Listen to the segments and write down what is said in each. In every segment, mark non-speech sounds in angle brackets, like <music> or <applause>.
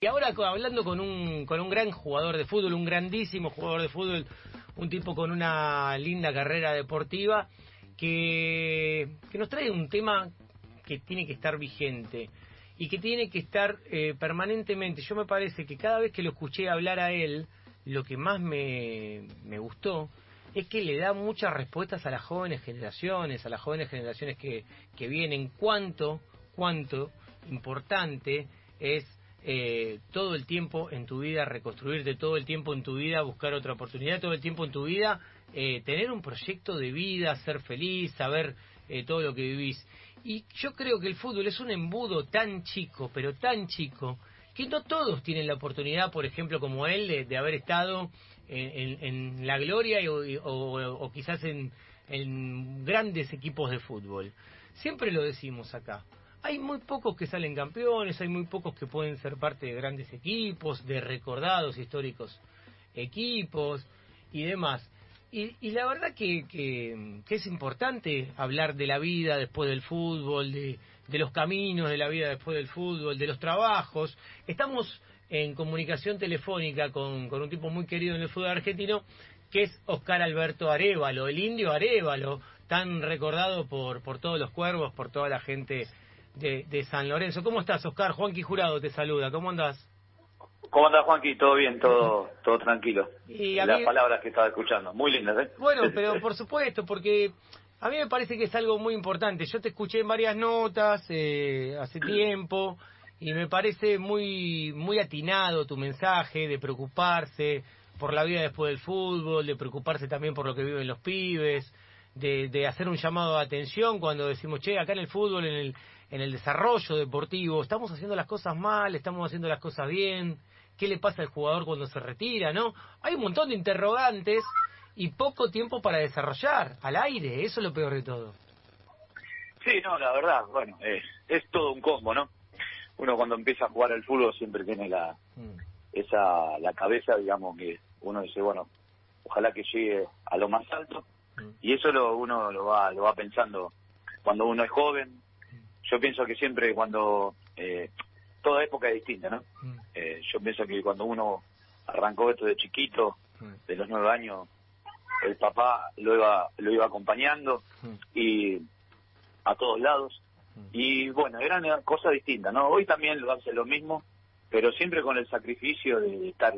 Y ahora hablando con un, con un gran jugador de fútbol, un grandísimo jugador de fútbol, un tipo con una linda carrera deportiva, que, que nos trae un tema que tiene que estar vigente y que tiene que estar eh, permanentemente. Yo me parece que cada vez que lo escuché hablar a él, lo que más me, me gustó es que le da muchas respuestas a las jóvenes generaciones, a las jóvenes generaciones que, que vienen, cuánto, cuánto importante es eh, todo el tiempo en tu vida reconstruirte, todo el tiempo en tu vida buscar otra oportunidad, todo el tiempo en tu vida eh, tener un proyecto de vida, ser feliz, saber eh, todo lo que vivís. Y yo creo que el fútbol es un embudo tan chico, pero tan chico, que no todos tienen la oportunidad, por ejemplo, como él, de, haber estado en, la gloria o, quizás en grandes equipos de fútbol. Siempre lo decimos acá hay muy pocos que salen campeones, hay muy pocos que pueden ser parte de grandes equipos, de recordados históricos equipos y demás. Y, y la verdad que, que, es importante hablar de la vida después del fútbol, de, de los caminos de la vida después del fútbol, de los trabajos. Estamos en comunicación telefónica con, con un tipo muy querido en el fútbol argentino, que es Oscar Alberto Arevalo, el indio Arevalo, tan recordado por, por todos los cuervos, por toda la gente de, San Lorenzo. ¿Cómo estás, Oscar? Juanqui Jurado te saluda. ¿Cómo andás? ¿Cómo andás, Juanqui? ¿Todo bien? ¿Todo todo tranquilo? Y Las palabras que estaba escuchando. Muy lindas, ¿eh? Bueno, <laughs> pero por supuesto, porque a mí me parece que es algo muy importante. Yo te escuché en varias notas eh, hace <clears throat> tiempo y me parece muy, muy atinado tu mensaje de preocuparse por la vida después del fútbol, de preocuparse también por lo que viven los pibes, de, de hacer un llamado de atención cuando decimos, che, acá en el fútbol, en el, en el desarrollo deportivo, estamos haciendo las cosas mal, estamos haciendo las cosas bien, qué le pasa al jugador cuando se retira, ¿no? Hay un montón de interrogantes y poco tiempo para desarrollar al aire, eso es lo peor de todo. Sí, no, la verdad, bueno, es, es todo un combo, ¿no? Uno cuando empieza a jugar al fútbol siempre tiene la mm. esa la cabeza, digamos que uno dice, bueno, ojalá que llegue a lo más alto. Y eso lo uno lo va lo va pensando cuando uno es joven, yo pienso que siempre cuando eh, toda época es distinta, ¿no? Eh, yo pienso que cuando uno arrancó esto de chiquito, de los nueve años, el papá lo iba lo iba acompañando y a todos lados. Y bueno eran cosas distintas, ¿no? Hoy también lo hace lo mismo, pero siempre con el sacrificio de estar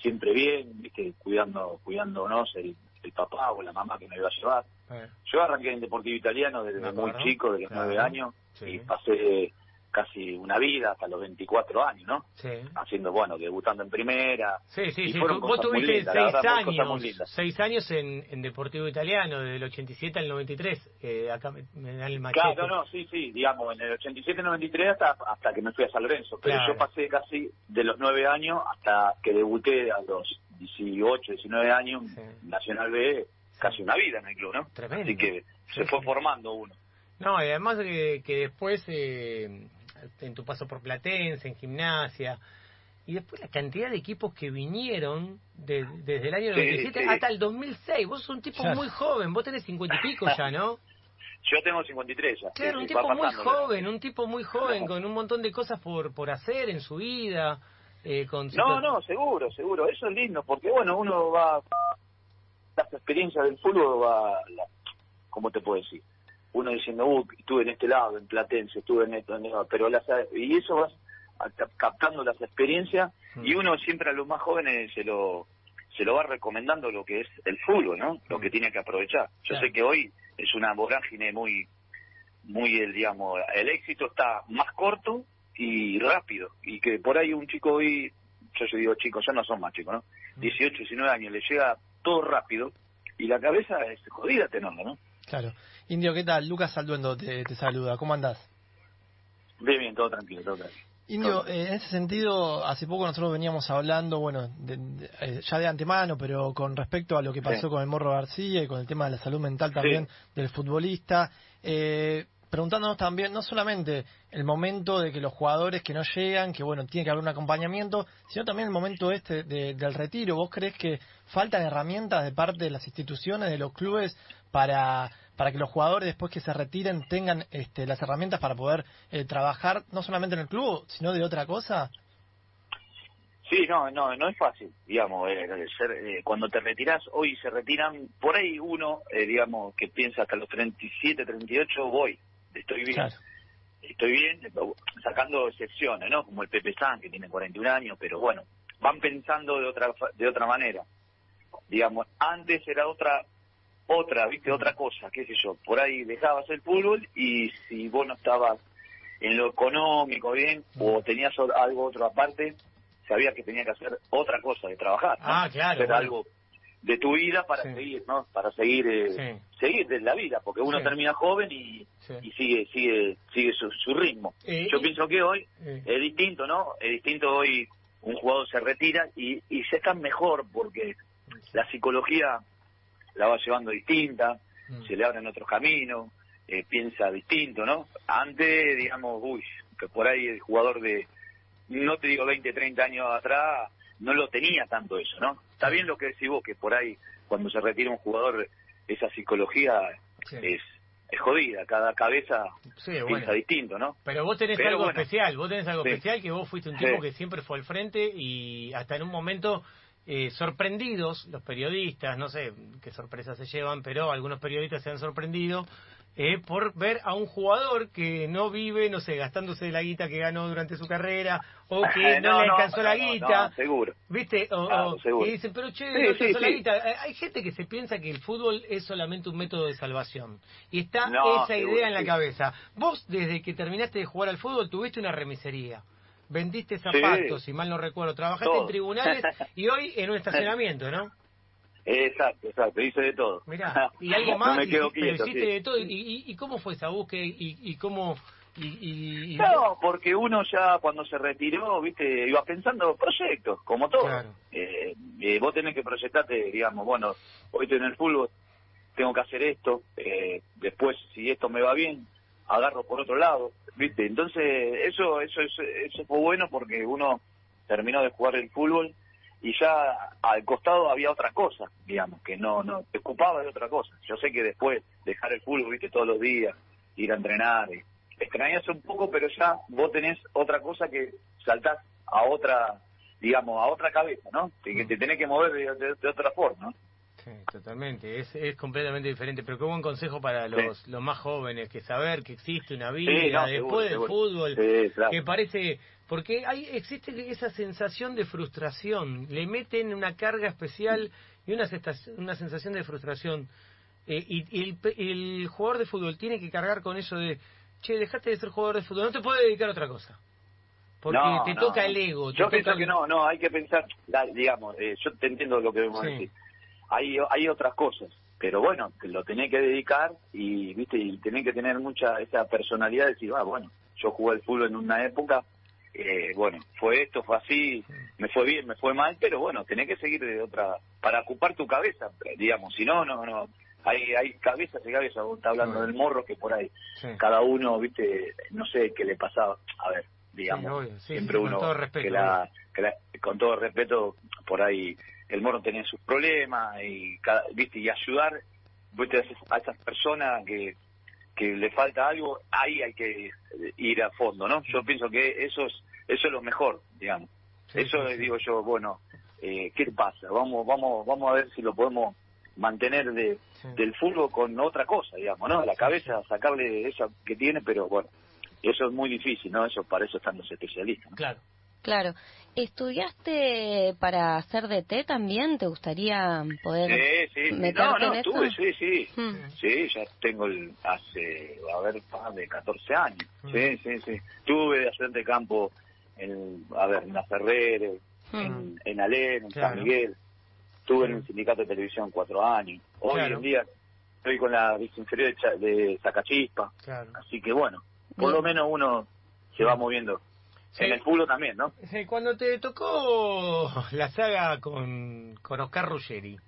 siempre bien, ¿viste? cuidando cuidándonos el, el papá o la mamá que me iba a llevar. Eh. Yo arranqué en Deportivo Italiano desde muy chico, de los nueve años, y pasé casi una vida hasta los 24 años, ¿no? Sí. Haciendo, bueno, debutando en primera. Sí, sí, sí. Vos tuviste seis años, seis años en, en, Deportivo Italiano, desde el 87 al 93, eh, acá me, dan el machete. Claro, no, sí, sí, digamos, en el 87 al 93 hasta, hasta que me fui a San Lorenzo, pero yo pasé casi de los nueve años hasta que debuté a los 18, 19 años, Nacional B, casi una vida en el club, ¿no? Tremendo. Así que se fue formando uno. No, y además que, que después, eh, en tu paso por Platense, en gimnasia, y después la cantidad de equipos que vinieron desde el año 97 hasta el 2006. Vos sos un tipo muy joven, vos tenés cincuenta y pico ya, ¿no? <laughs> Yo tengo 53 ya. Claro, un tipo muy joven, un tipo muy joven, con un montón de cosas por, por hacer en su vida. Eh, con no, no, seguro, seguro. Eso es lindo, porque bueno, uno va. Las experiencias del fútbol va. La, ¿Cómo te puedo decir? uno diciendo, uh, estuve en este lado, en Platense, estuve en esto, en esto, pero las, y eso vas captando las experiencias mm. y uno siempre a los más jóvenes se lo se lo va recomendando lo que es el fútbol, ¿no? Lo mm. que tiene que aprovechar. Yo sé que hoy es una vorágine muy, muy, el, digamos, el éxito está más corto y rápido. Y que por ahí un chico hoy, yo, yo digo chicos, ya no son más chicos, ¿no? 18, mm. 19 años, le llega todo rápido y la cabeza es jodida tenerlo, ¿no? Claro. Indio, ¿qué tal? Lucas Salduendo te, te saluda. ¿Cómo andás? Bien, bien, todo tranquilo, todo tranquilo. Indio, eh, en ese sentido, hace poco nosotros veníamos hablando, bueno, eh, ya de antemano, pero con respecto a lo que pasó con el Morro García y con el tema de la salud mental también del futbolista, eh, preguntándonos también, no solamente el momento de que los jugadores que no llegan, que bueno, tiene que haber un acompañamiento, sino también el momento este del retiro. ¿Vos crees que faltan herramientas de parte de las instituciones, de los clubes, para, para que los jugadores después que se retiren tengan este, las herramientas para poder eh, trabajar no solamente en el club, sino de otra cosa? Sí, no, no, no es fácil, digamos, eh, ser, eh, cuando te retiras, hoy se retiran, por ahí uno, eh, digamos, que piensa hasta los 37, 38, voy, estoy bien, estoy bien, sacando excepciones, ¿no? Como el Pepe San, que tiene 41 años, pero bueno, van pensando de otra, de otra manera, digamos, antes era otra, otra, viste, otra cosa, qué sé yo, por ahí dejabas el fútbol y si vos no estabas en lo económico bien, o tenías algo otro aparte, sabía que tenía que hacer otra cosa, de trabajar, Ah, claro. Hacer algo de tu vida para seguir, ¿no? Para seguir, eh, seguir de la vida, porque uno termina joven y, y sigue, sigue, sigue su, su ritmo. Eh, Yo pienso que hoy es distinto, ¿no? Es distinto hoy un jugador se retira y, y se está mejor porque la psicología la va llevando distinta, Mm. se le abren otros caminos, eh, piensa distinto, ¿no? Antes, digamos, uy, que por ahí el jugador de, no te digo 20, 30 años atrás, no lo tenía tanto eso, ¿no? Está bien lo que decís vos, que por ahí, cuando se retira un jugador, esa psicología es, es jodida, cada cabeza piensa distinto, ¿no? Pero vos tenés algo especial, vos tenés algo especial que vos fuiste un tipo que siempre fue al frente y hasta en un momento eh, sorprendidos los periodistas, no sé qué sorpresas se llevan, pero algunos periodistas se han sorprendido eh, por ver a un jugador que no vive, no sé, gastándose de la guita que ganó durante su carrera o <laughs> que no, le alcanzó la guita. seguro. ¿Viste? O, y dicen, pero che, no alcanzó la guita. Hay gente que se piensa que el fútbol es solamente un método de salvación. Y está esa idea en la cabeza. Vos, desde que terminaste de jugar al fútbol, tuviste una remisería vendiste zapatos, si mal no recuerdo, trabajaste en tribunales <laughs> y hoy en un estacionamiento, ¿no? Exacto, exacto, hice de todo. Mirá, <laughs> y algo más, no hiciste de todo. ¿Y, y, cómo fue esa búsqueda y, y cómo...? Y, No, porque uno ya cuando se retiró, viste, iba pensando proyectos, como todo. Eh, eh, vos tenés que proyectarte, digamos, bueno, hoy estoy en el fútbol, tengo que hacer esto, eh, después si esto me va bien, agarro por otro lado, ¿viste? Entonces, eso, eso, eso, eso fue bueno porque uno terminó de jugar el fútbol y ya al costado había otra cosa, digamos, que no, no, te ocupaba de otra cosa. Yo sé que después dejar el fútbol, viste, todos los días, ir a entrenar, extrañas un poco, pero ya vos tenés otra cosa que saltás a otra, digamos, a otra cabeza, ¿no? Que, te tenés que mover de, de otra forma, ¿no? Sí, totalmente, es, es completamente diferente, pero qué buen consejo para los, los más jóvenes, que saber que existe una vida después del fútbol, que parece, porque hay existe esa sensación de frustración, le meten una carga especial y una, una sensación de frustración, eh, y, el, el jugador de fútbol tiene que cargar con eso de, che, dejaste de ser jugador de fútbol, no te puedes dedicar a otra cosa. Porque te toca el ego. yo pienso que no, no, hay que pensar, digamos, eh, yo te entiendo lo que vemos decir hay, hay otras cosas. Pero bueno, lo tenés que dedicar y, viste, y tenés que tener mucha esa personalidad de decir, ah, bueno, yo jugué el fútbol en una época, eh, bueno, fue esto, fue así, me fue bien, me fue mal, pero bueno, tenés que seguir de otra, para ocupar tu cabeza, digamos, si no, no, no, hay, hay cabezas y cabezas, vos estás hablando del morro que por ahí, cada uno, viste, no sé qué le pasaba, a ver, digamos, siempre uno, con todo respeto, que la, con todo respeto, por ahí el morro tenía sus problemas y viste y ayudar ¿viste? a esas personas que que le falta algo ahí hay que ir a fondo no yo pienso que eso es eso es lo mejor digamos. Eso digo yo bueno eh, qué pasa vamos vamos vamos a ver si lo podemos mantener de, del fútbol con otra cosa digamos no la cabeza sacarle eso que tiene pero bueno eso es muy difícil no eso para eso están los especialistas claro Claro. ¿Estudiaste para hacer DT también? ¿Te gustaría poder sí, sí. meterte no, no, Tuve, sí, sí. Hmm. Sí, ya tengo el, hace, a ver, más de 14 años. Hmm. Sí, sí, sí. Tuve de ayudante de campo en, a ver, en La Ferrere, hmm. en, en Alén, en San Miguel. Estuve en el sindicato de televisión cuatro años. Hoy en día estoy con la inferior de, de Zacachispa. Así que bueno, por lo menos uno se va moviendo en el culo también, ¿no? Sí, cuando te tocó la saga con, con Oscar Ruggeri.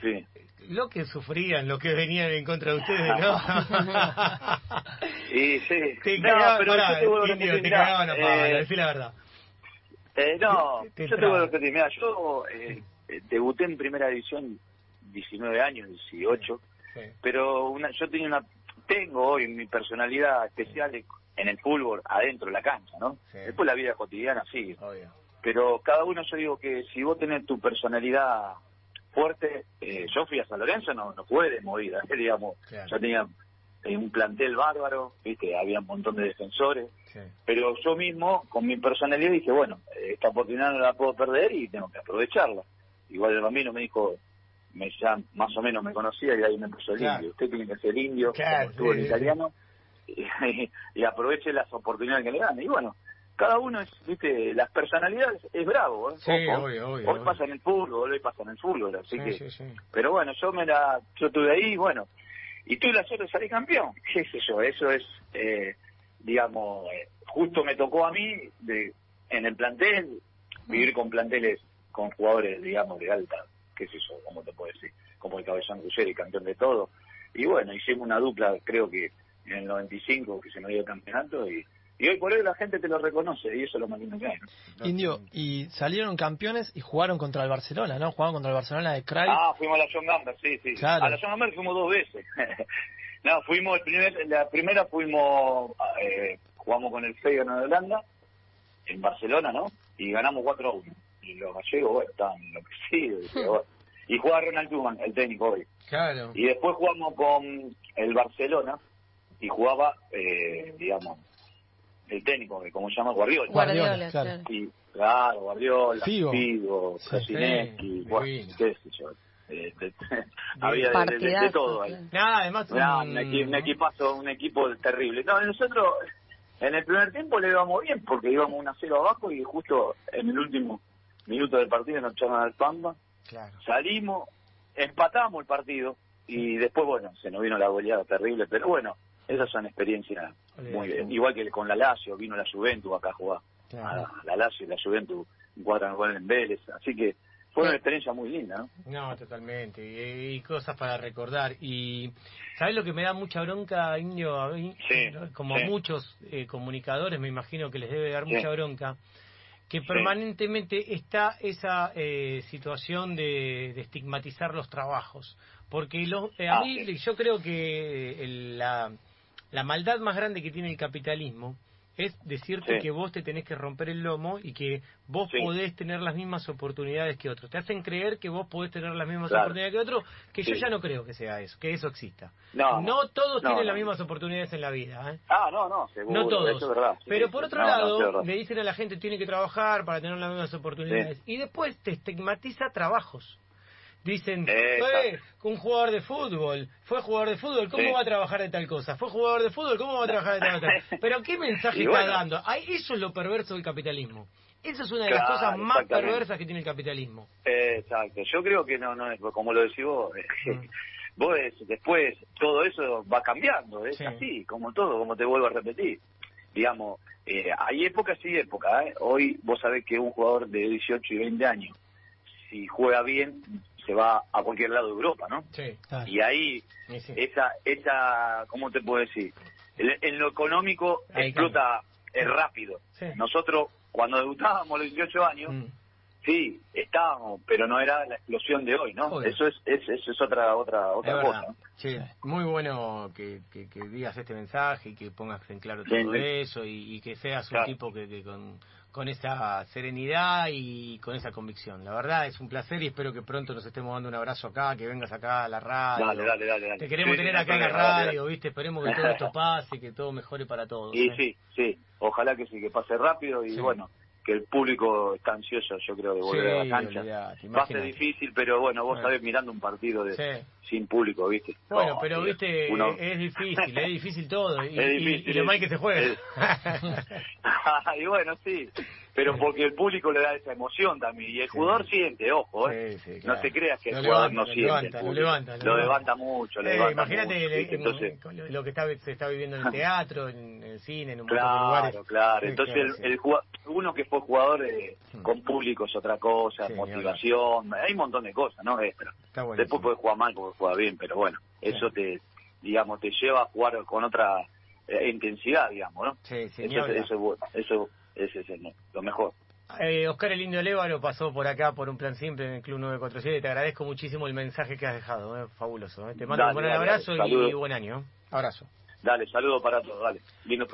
Sí. Lo que sufrían, lo que venían en contra de ustedes, ¿no? <laughs> sí, sí. Te cagaban, pero pará, te, indio, te cagaban a eh, decir la verdad. Eh, no, yo te voy a repetir, mira, yo eh, eh, debuté en primera división 19 años, 18, sí. pero una, yo tenía una, tengo hoy mi personalidad especial en el fútbol adentro de la cancha, ¿no? Después la vida cotidiana sí. pero cada uno yo digo que si vos tenés tu personalidad fuerte, eh, yo fui a San Lorenzo, no, no fue de movida, <laughs> digamos, yo tenía un plantel bárbaro, viste, había un montón de defensores, pero yo mismo, con mi personalidad, dije, bueno, esta oportunidad no la puedo perder y tengo que aprovecharla. Igual el bambino me dijo, me ya más o menos me conocía y ahí me puso el indio. Usted tiene que ser indio, como estuvo el italiano, <laughs> y, aproveche las oportunidades que le dan. Y bueno, cada uno es, viste, las personalidades es bravo. ¿eh? hoy pasa en el fútbol, hoy pasa en el fútbol, así que. Pero bueno, yo me la, yo estuve ahí, bueno, y tuve la suerte de salir campeón. ¿Qué sé yo? Eso es, eh, digamos, eh, justo me tocó a mí de, en el plantel vivir con planteles, con jugadores, digamos, de alta, qué sé yo, como te puedo decir, como el Cabezón Ruggeri, campeón de todo. Y bueno, hicimos una dupla, creo que en el 95, que se me dio el campeonato, y y hoy por hoy la gente te lo reconoce y eso es lo más lindo que hay. Indio, y salieron campeones y jugaron contra el Barcelona, ¿no? Jugaron contra el Barcelona de Cray. Ah, fuimos a la John Gamber, sí, sí. A la John Gamber fuimos dos veces. <laughs> no, fuimos, el primer, la primera fuimos, eh, jugamos con el Feyenoord de Holanda, en Barcelona, ¿no? Y ganamos 4 a 1. Y los gallegos, bueno, estaban enloquecidos. Y, <laughs> bueno. y jugaba Ronald Koeman, el técnico hoy. Claro. Y después jugamos con el Barcelona y jugaba, eh, digamos, el técnico, que como se llama Guardiola. Guardiola, claro. Sí, claro, Guardiola, Figo, Figo qué sé yo. Eh, <laughs> había de, todo ahí. Nada, además un... un, equipazo, un equipo terrible. No, nosotros en el primer tiempo le íbamos bien porque íbamos 1 a 0 abajo y justo en el último minuto del partido nos echaron al Pamba. Claro. Salimos, empatamos el partido y después, bueno, se nos vino la goleada terrible, pero bueno, esas son experiencias muy bien. Igual que con la Lazio, vino la Juventus acá a jugar. la Lazio y la Juventus jugaron en Vélez. Así que fue una experiencia muy linda, ¿no? No, totalmente. Y, cosas para recordar. Y ¿sabes lo que me da mucha bronca, Indio? A mí, como a muchos eh, comunicadores, me imagino que les debe dar mucha bronca, que permanentemente está esa eh, situación de, estigmatizar los trabajos. Porque lo, eh, a ah, mí, yo creo que la la maldad más grande que tiene el capitalismo es decirte que vos te tenés que romper el lomo y que vos podés tener las mismas oportunidades que otros. Te hacen creer que vos podés tener las mismas oportunidades que otros, que yo ya no creo que sea eso, que eso exista. No, no todos tienen las mismas oportunidades en la vida. ¿eh? Ah, no, no, seguro. No todos. es verdad, Pero por otro lado, le dicen a la gente tiene que trabajar para tener las mismas oportunidades. Y después te estigmatiza trabajos. Dicen, fue un jugador de fútbol, fue jugador de fútbol, ¿cómo va a trabajar de tal cosa? Fue jugador de fútbol, ¿cómo va a trabajar de tal cosa? <laughs> Pero ¿qué mensaje está dando? eso es lo perverso del capitalismo. Esa es una de las cosas más perversas que tiene el capitalismo. Exacto. Yo creo que no, no es como lo decís vos. Mm. <laughs> vos después todo eso va cambiando, es así, como todo, como te vuelvo a repetir. Digamos, eh, hay épocas y épocas. ¿eh? Hoy vos sabés que un jugador de 18 y 20 años, si juega bien, se va a cualquier lado de Europa, ¿no? Sí, Y ahí, esa, esa, ¿cómo te puedo decir? En, lo económico explota rápido. Nosotros, cuando debutábamos a los 18 años, mm. sí, estábamos, pero no era la explosión de hoy, ¿no? Eso es, es, eso es otra, otra, otra cosa. Sí, muy bueno que, que, digas este mensaje y que pongas en claro todo eso y, que seas un tipo que, que con con esa serenidad y con esa convicción. La verdad es un placer y espero que pronto nos estemos dando un abrazo acá, que vengas acá a la radio. Dale, dale, dale. Te queremos tener acá en la radio, ¿viste? Esperemos que todo esto <laughs> pase, que todo mejore para todos. Y ¿eh? sí, sí, ojalá que sí, que pase rápido y bueno, que el público está ansioso, yo creo, de volver a la cancha. Va a ser difícil, pero bueno, vos sabés mirando un partido de sin público, ¿viste? Bueno, pero viste, es difícil, es difícil todo. Y, <laughs> es difícil, y, lo mal que se juega. <laughs> <laughs> y bueno, sí pero porque el público le da esa emoción también y el jugador siente, ojo, ¿eh? no te creas que el jugador no siente. lo, levanta, lo, levanta, mucho, lo levanta Imagínate Entonces, lo que está, se está viviendo en el teatro, en el cine, en un montón de lugares. Claro, claro. Entonces el, el uno que fue jugador eh, con público es otra cosa, motivación, hay un montón de cosas, ¿no? Extra. Después puedes jugar mal porque juega bien, pero bueno, eso te, digamos, te lleva a jugar con otra eh, intensidad, digamos, ¿no? Sí, sí, eso, eso, eso ese es lo mejor. Eh, Oscar el Indio Lévaro pasó por acá por un plan simple en el Club 947. Te agradezco muchísimo el mensaje que has dejado, eh, fabuloso. Eh. Te mando un buen abrazo y, buen año. Abrazo. Dale, saludo para todos, dale. Lindo